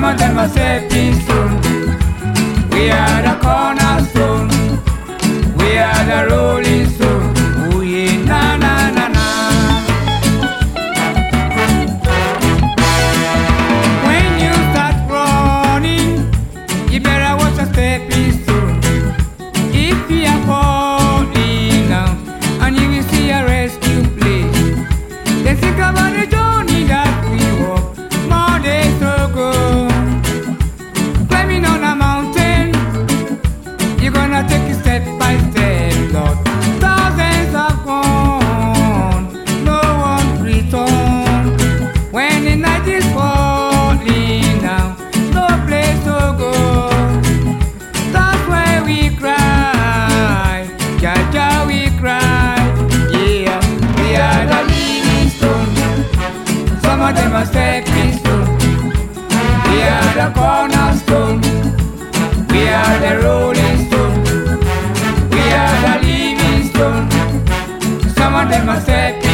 some of them are stepping soon. We are the cornerstone, we are the rolling. in my second.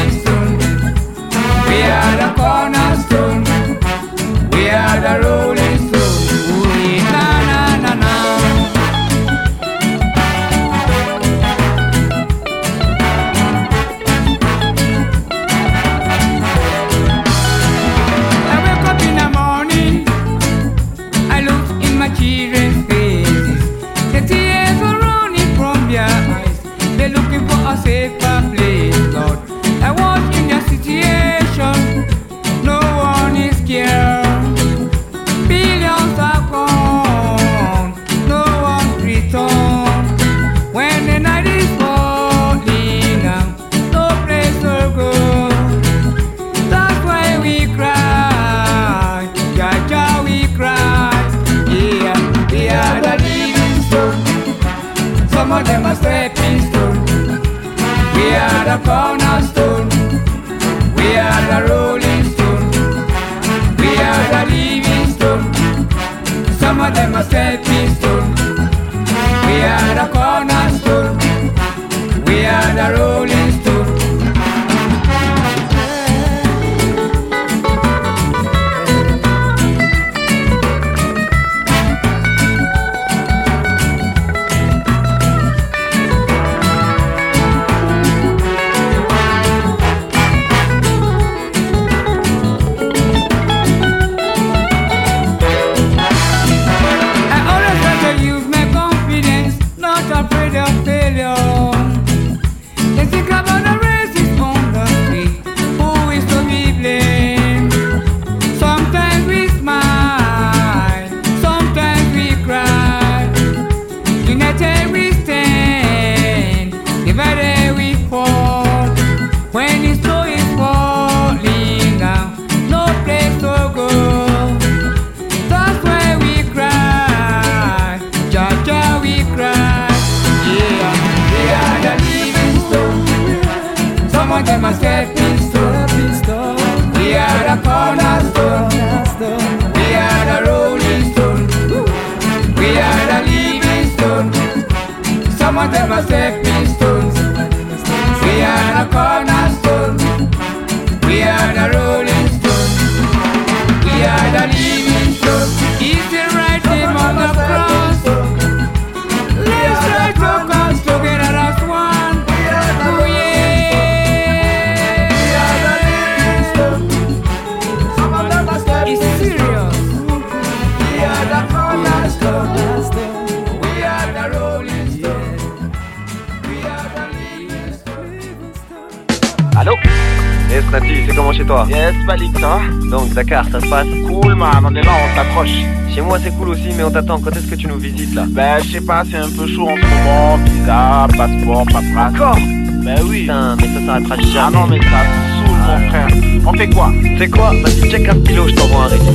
Ça va Donc Dakar, ça se passe Cool, man, on est là, on s'accroche. Chez moi c'est cool aussi, mais on t'attend. Quand est-ce que tu nous visites là Ben, je sais pas, c'est un peu chaud en ce moment. Visa, passeport, paperasse. Encore Ben oui. Putain, mais ça s'arrêtera jamais. Ah non, mais ça saoule, mon frère. On fait quoi C'est quoi Vas-y, check un kilo, je t'envoie un récit.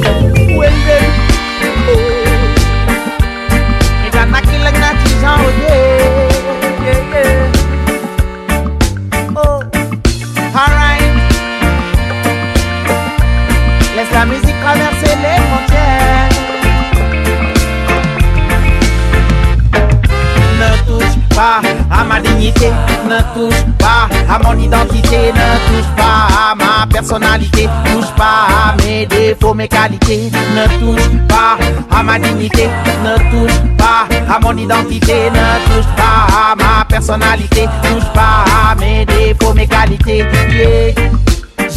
Laisse ne touche pas à mon identité, ne touche pas à ma personnalité, touche pas à mes défauts, mes qualités, ne touche pas à ma dignité, ne touche pas à mon identité, ne touche pas à ma personnalité, touche pas à mes défauts, mes qualités. Yeah.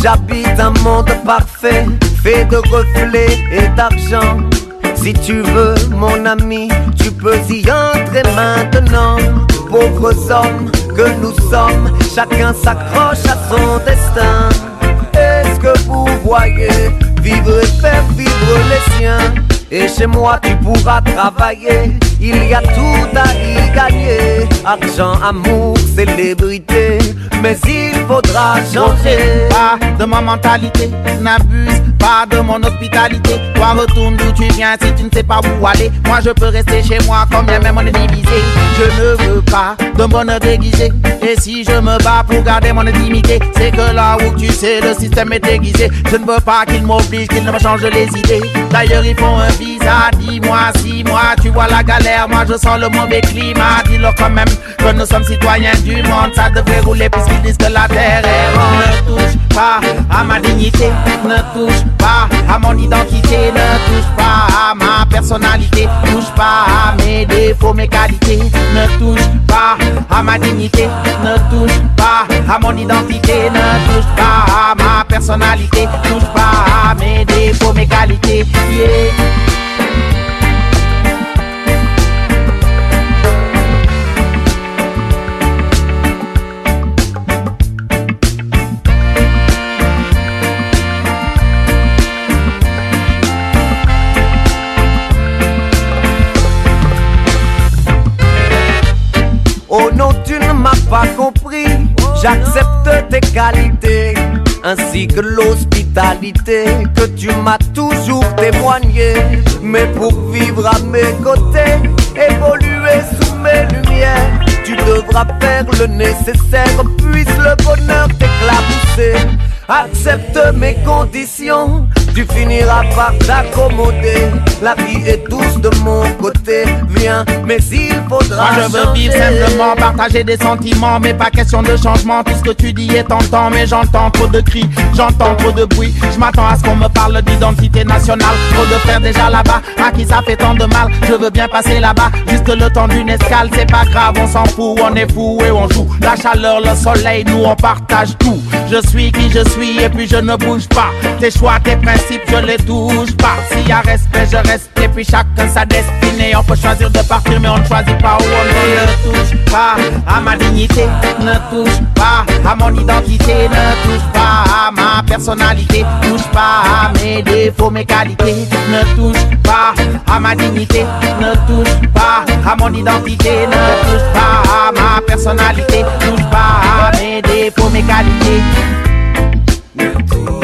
J'habite un monde parfait, fait de reflets et d'argent. Si tu veux, mon ami, tu peux y entrer maintenant. Pauvres hommes que nous sommes, chacun s'accroche à son destin. Est-ce que vous voyez vivre et faire vivre les siens? Et chez moi tu pourras travailler, il y a tout à y gagner. Argent, amour, célébrité, mais il faudra changer. pas de ma mentalité, n'abuse pas de mon hospitalité. Toi retourne d'où tu viens si tu ne sais pas où aller. Moi je peux rester chez moi quand bien même on est divisé. Je ne veux pas de bonheur déguisé. Et si je me bats pour garder mon intimité, c'est que là où tu sais le système est déguisé. Je ne veux pas qu'il m'oblige, qu'il ne me change les idées. D'ailleurs ils font un visa, dis-moi si moi tu vois la galère, moi je sens le mauvais climat. Dis-leur quand même que nous sommes citoyens du monde, ça devrait rouler puisqu'ils disent que la terre est ronde. Ne touche pas à ma dignité, ne touche pas à mon identité, ne touche pas à ma personnalité, touche pas à mes défauts, mes qualités, ne touche pas à ma dignité, ne touche pas à mon identité, ne touche pas à ma personnalité, touche pas à mes défauts, mes qualités. Yeah. J'accepte tes qualités, ainsi que l'hospitalité que tu m'as toujours témoigné. Mais pour vivre à mes côtés, évoluer sous mes lumières, à faire le nécessaire, puisse le bonheur t'éclabousser. Accepte mes conditions, tu finiras par t'accommoder. La vie est douce de mon côté, viens, mais il faudra. Moi je veux vivre simplement, partager des sentiments, mais pas question de changement. Tout ce que tu dis est tentant, mais j'entends trop de cris, j'entends trop de bruit. Je m'attends à ce qu'on me parle d'identité nationale. Trop de frères déjà là-bas, à qui ça fait tant de mal. Je veux bien passer là-bas, juste le temps d'une escale, c'est pas grave, on s'en fout, on est fou et on joue. La chaleur, le soleil, nous on partage tout. Je suis qui je suis et puis je ne bouge pas. Tes choix, tes principes, je les touche pas. S'il y a respect, je reste et puis chacun sa destinée. On peut choisir de partir, mais on ne choisit pas où on. Ne touche pas à ma dignité, ne touche pas à mon identité, ne touche pas à ma personnalité, touche pas à mes défauts, mes qualités, ne touche pas à ma dignité, ne touche pas à mon identité, ne touche pas à ma personnalité, touche pas à mes défauts, mes qualités. Ne touche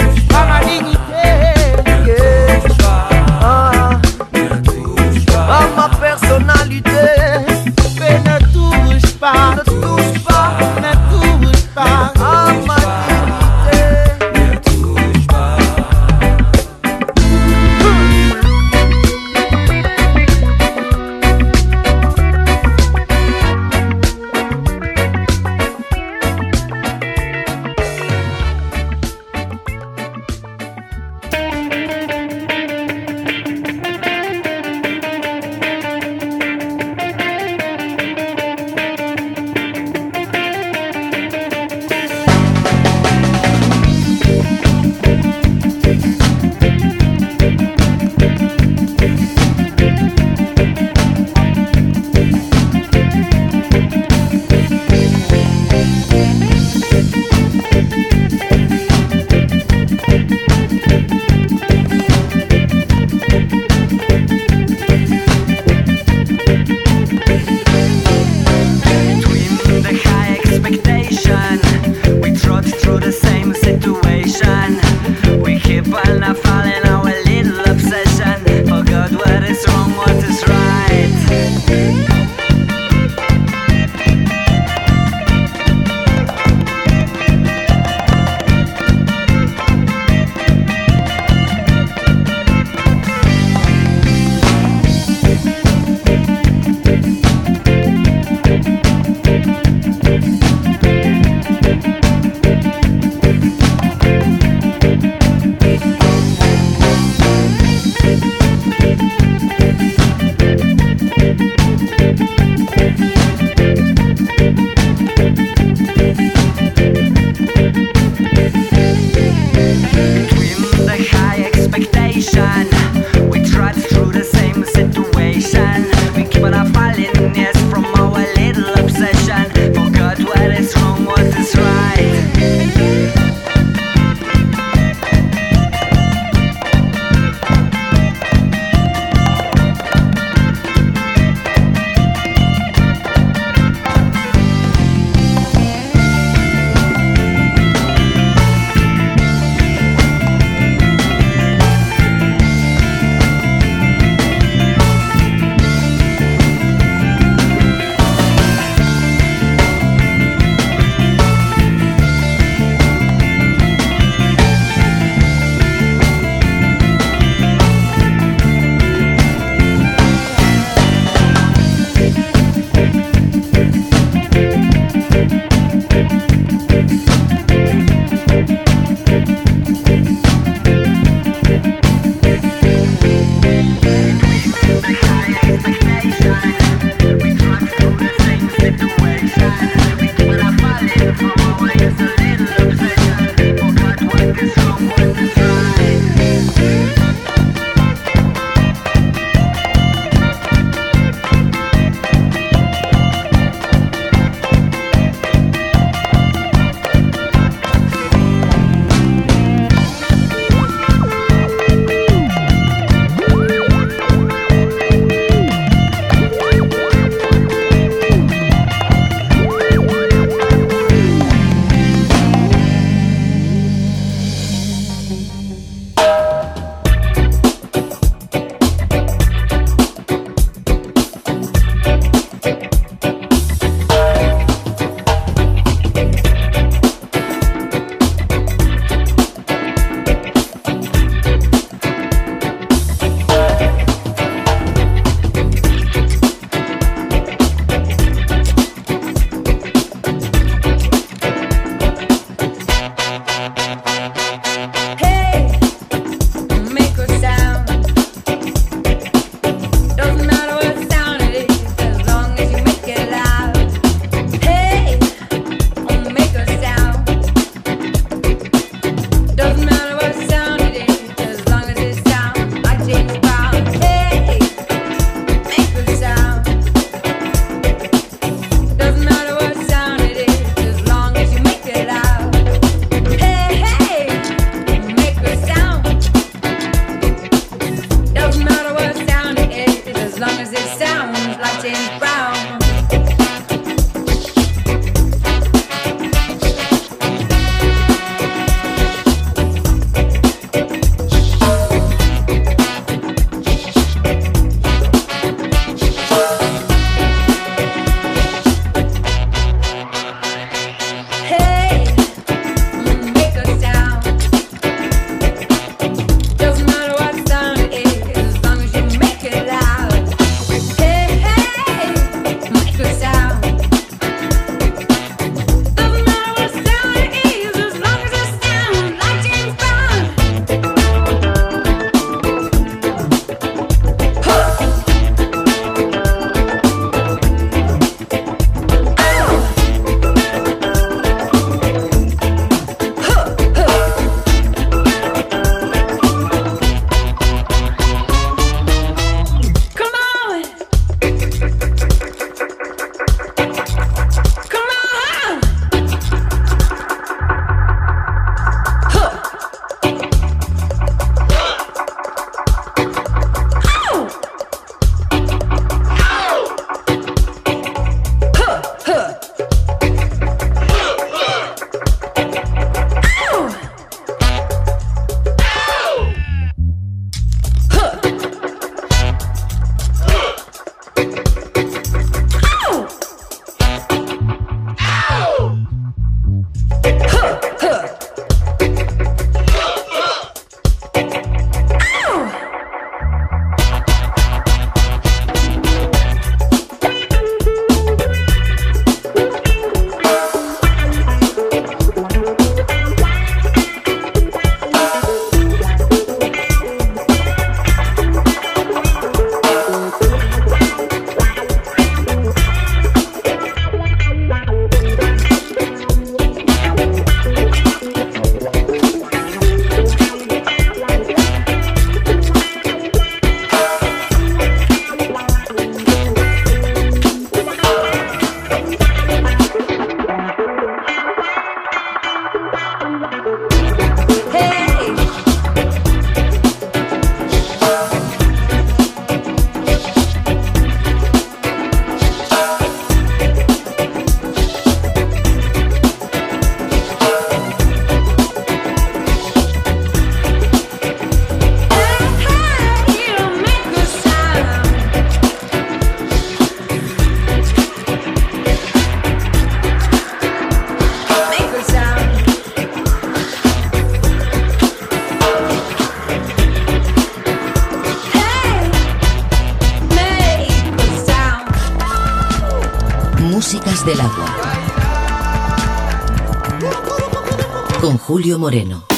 Julio Moreno.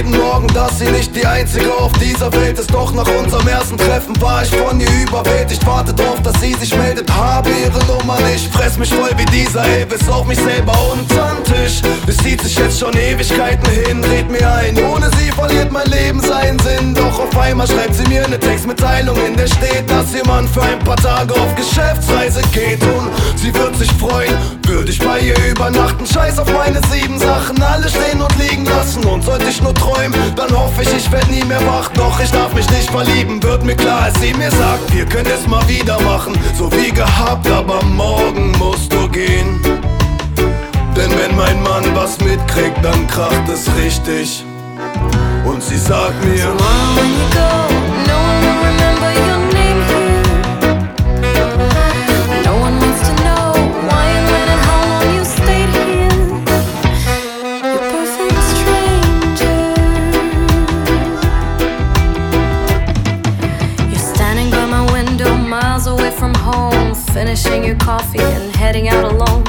Jeden Morgen, dass sie nicht die einzige auf dieser Welt ist. Doch nach unserem ersten Treffen war ich von ihr überwältigt. Warte drauf, dass sie sich meldet, habe ihre Nummer nicht. Fress mich voll wie dieser Elvis auf mich selber unterm Tisch. Es zieht sich jetzt schon Ewigkeiten hin, dreht mir ein. Ohne sie verliert mein Leben seinen Sinn. Doch auf einmal schreibt sie mir eine Textmitteilung, in der steht, dass jemand für ein paar Tage auf Geschäftsreise geht. Und sie wird sich freuen, würde ich bei ihr übernachten. Scheiß auf meine sieben Sachen, alle stehen und liegen lassen. Und sollte ich nur dann hoffe ich, ich werd nie mehr wach. Doch ich darf mich nicht verlieben, wird mir klar, als sie mir sagt, wir können es mal wieder machen, so wie gehabt, aber morgen musst du gehen. Denn wenn mein Mann was mitkriegt, dann kracht es richtig. Und sie sagt mir, Tomorrow when you finishing your coffee and heading out alone.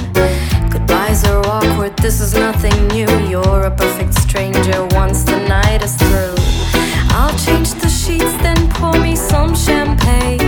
Goodbyes are awkward, this is nothing new. You're a perfect stranger once the night is through. I'll change the sheets, then pour me some champagne.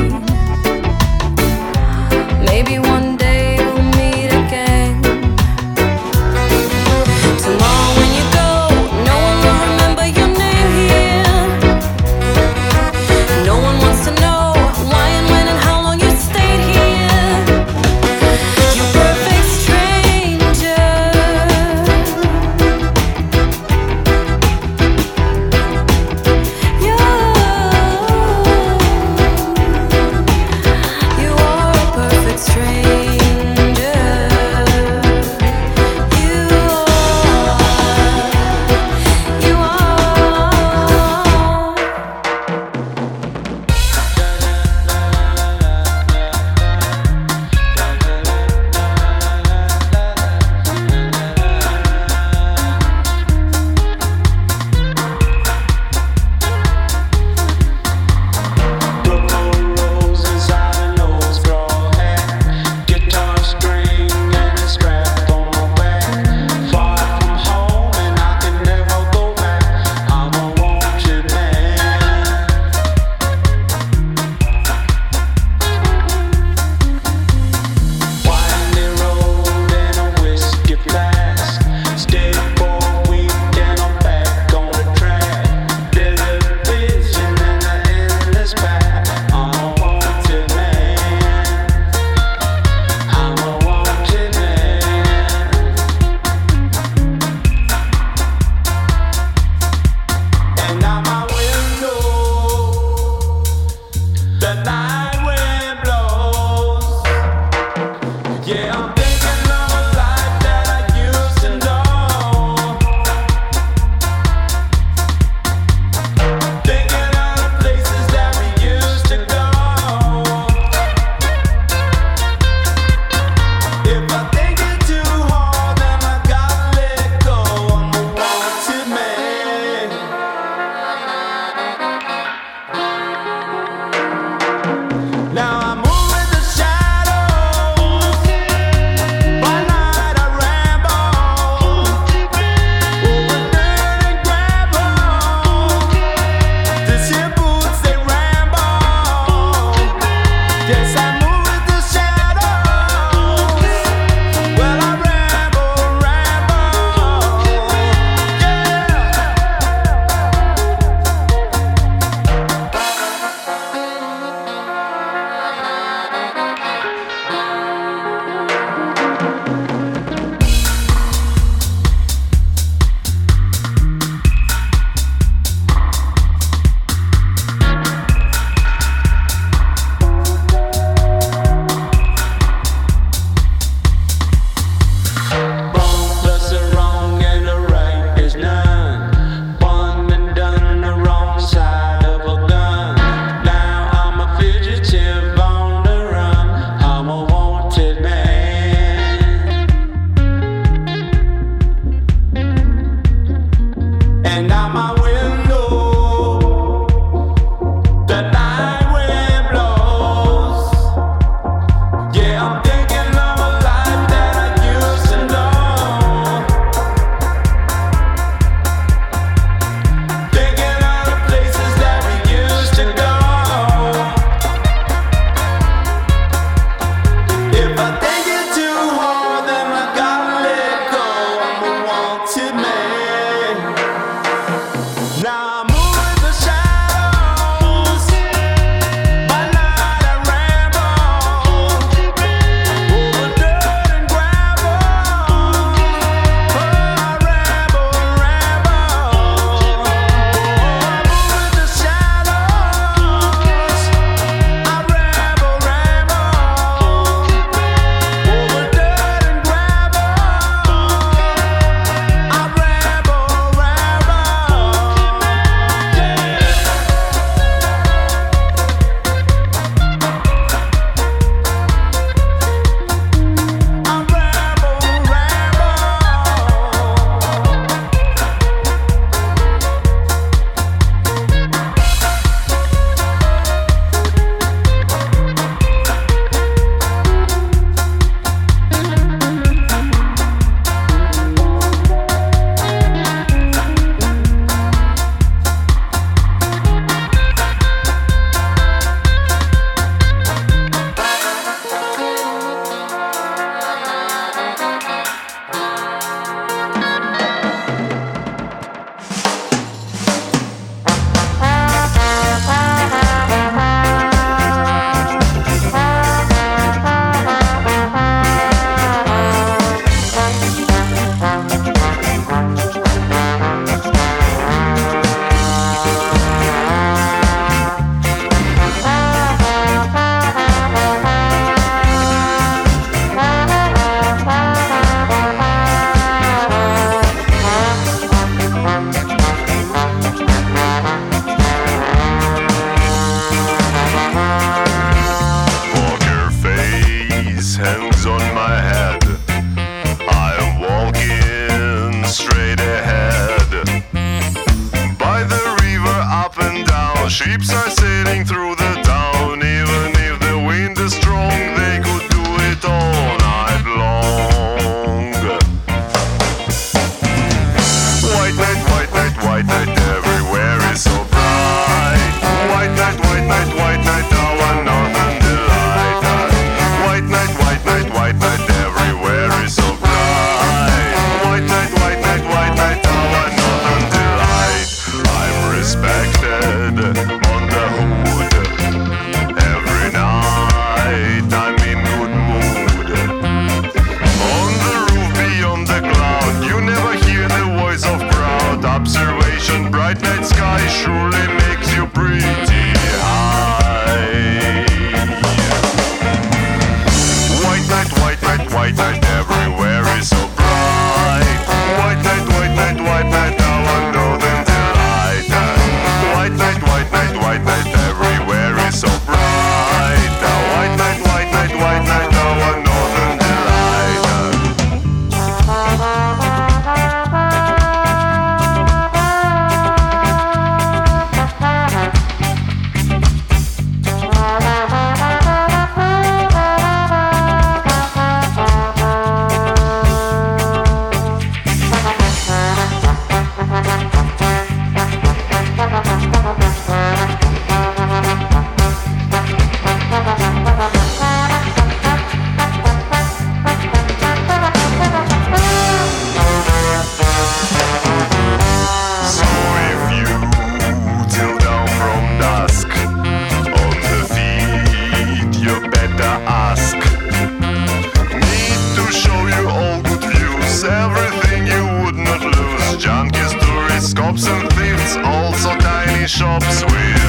shops and thieves, also tiny shops with.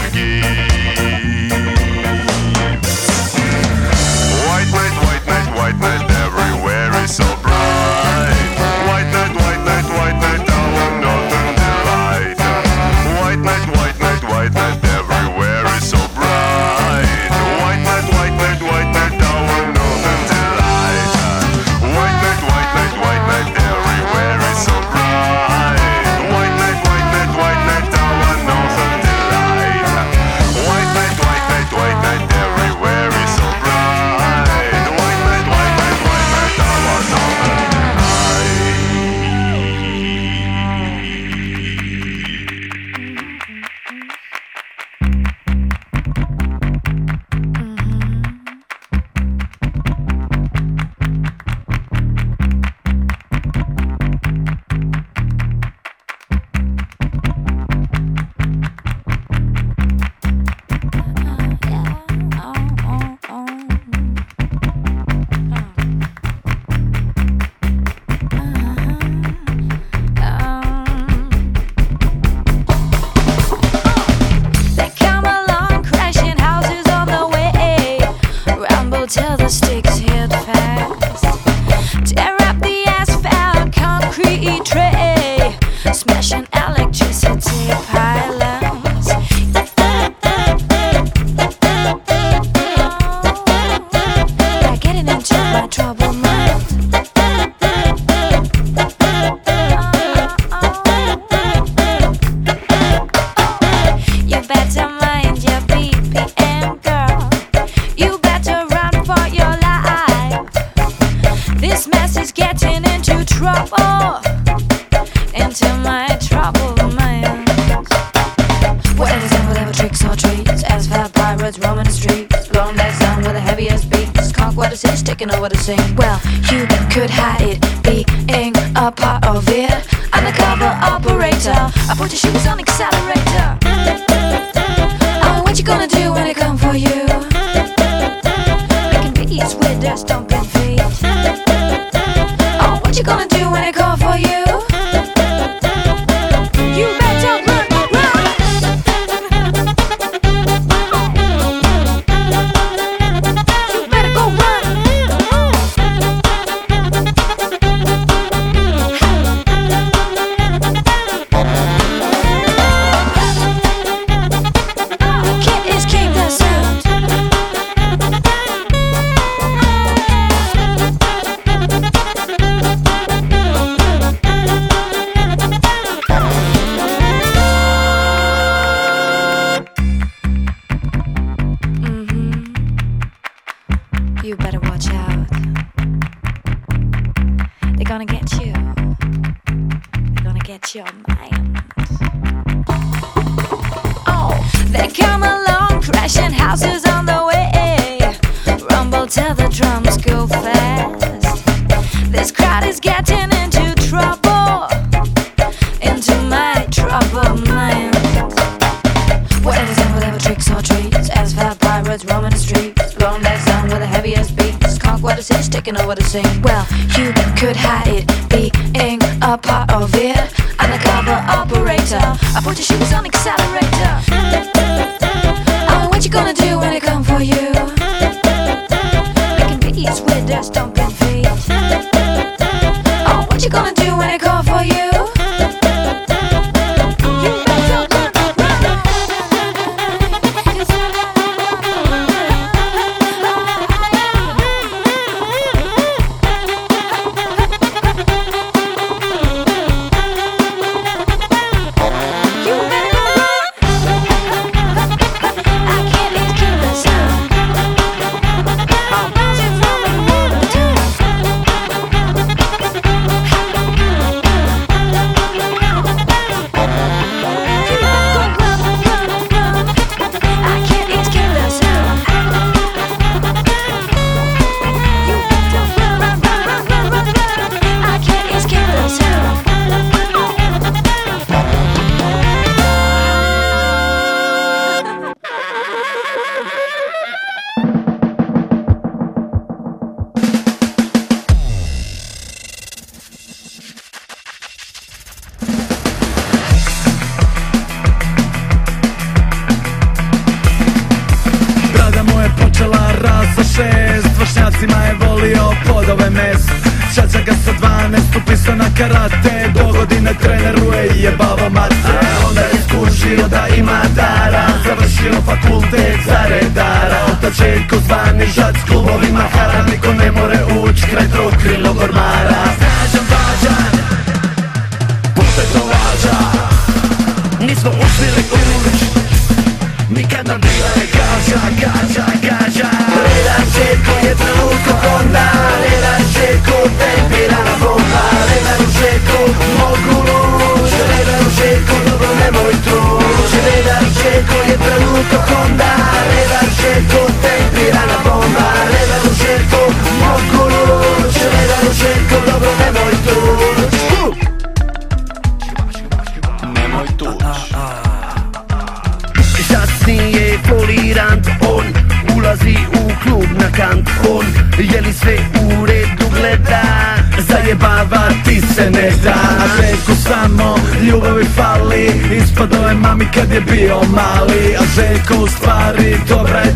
trouble into my troubled mind. Whatever's in, whatever tricks or treats, as fat pirates roaming the streets, blowing legs down with the heaviest beats, conk what it taking over the scene. Well, you could hide it it. Undercover operator, I put your shoes on accelerator. Oh, what you gonna do when they come for you? Making beats with their stomping feet. Oh, what you gonna do when they come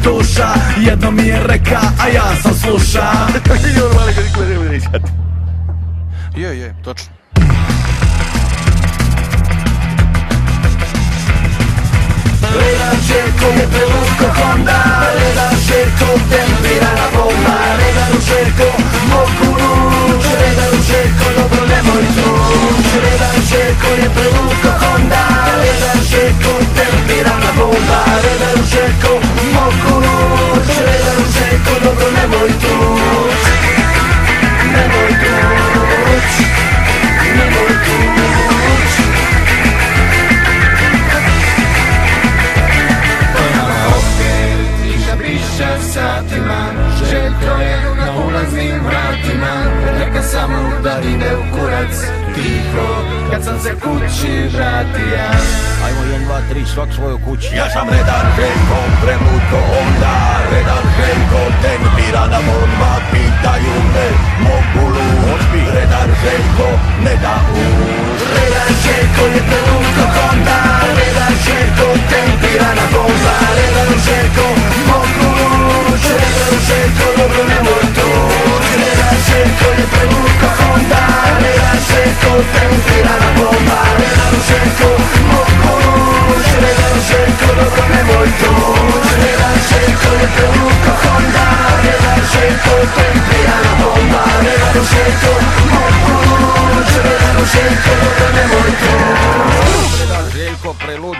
duša Jedno mi je reka, a ja sam sluša Kako je normalno kad ih gledaju nećati? je u kurac tiho Kad sam se kući vratija Ajmo 1, 2, 3, svak svoju kući. Ja sam Redan Henko, prelud onda Redan Henko, ten bira na odmah Pitaju me, mogu li Redan Henko, ne da uđe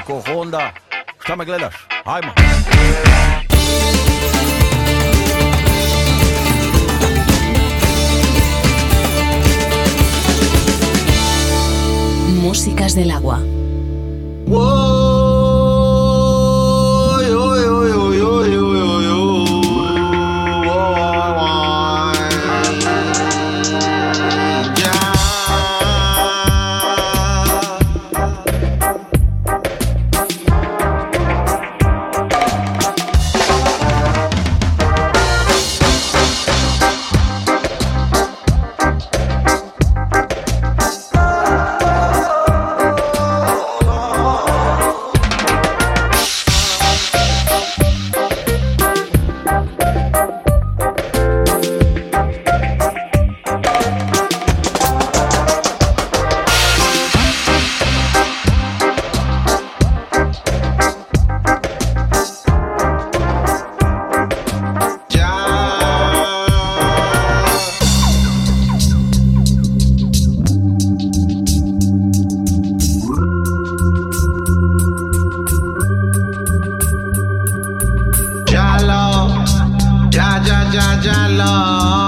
Željko Honda. Šta me gledaš? Ajmo! Músicas del agua. ja ja lo.